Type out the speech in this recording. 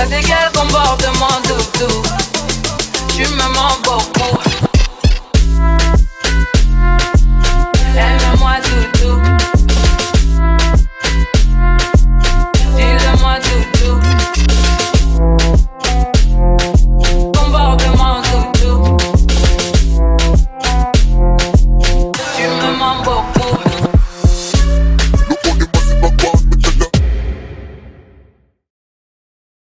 T'as des quel comportement doudou. Tu me mens beaucoup. Aime-moi doudou. Dis-le-moi doudou. Comportement doudou. Tu me mens beaucoup.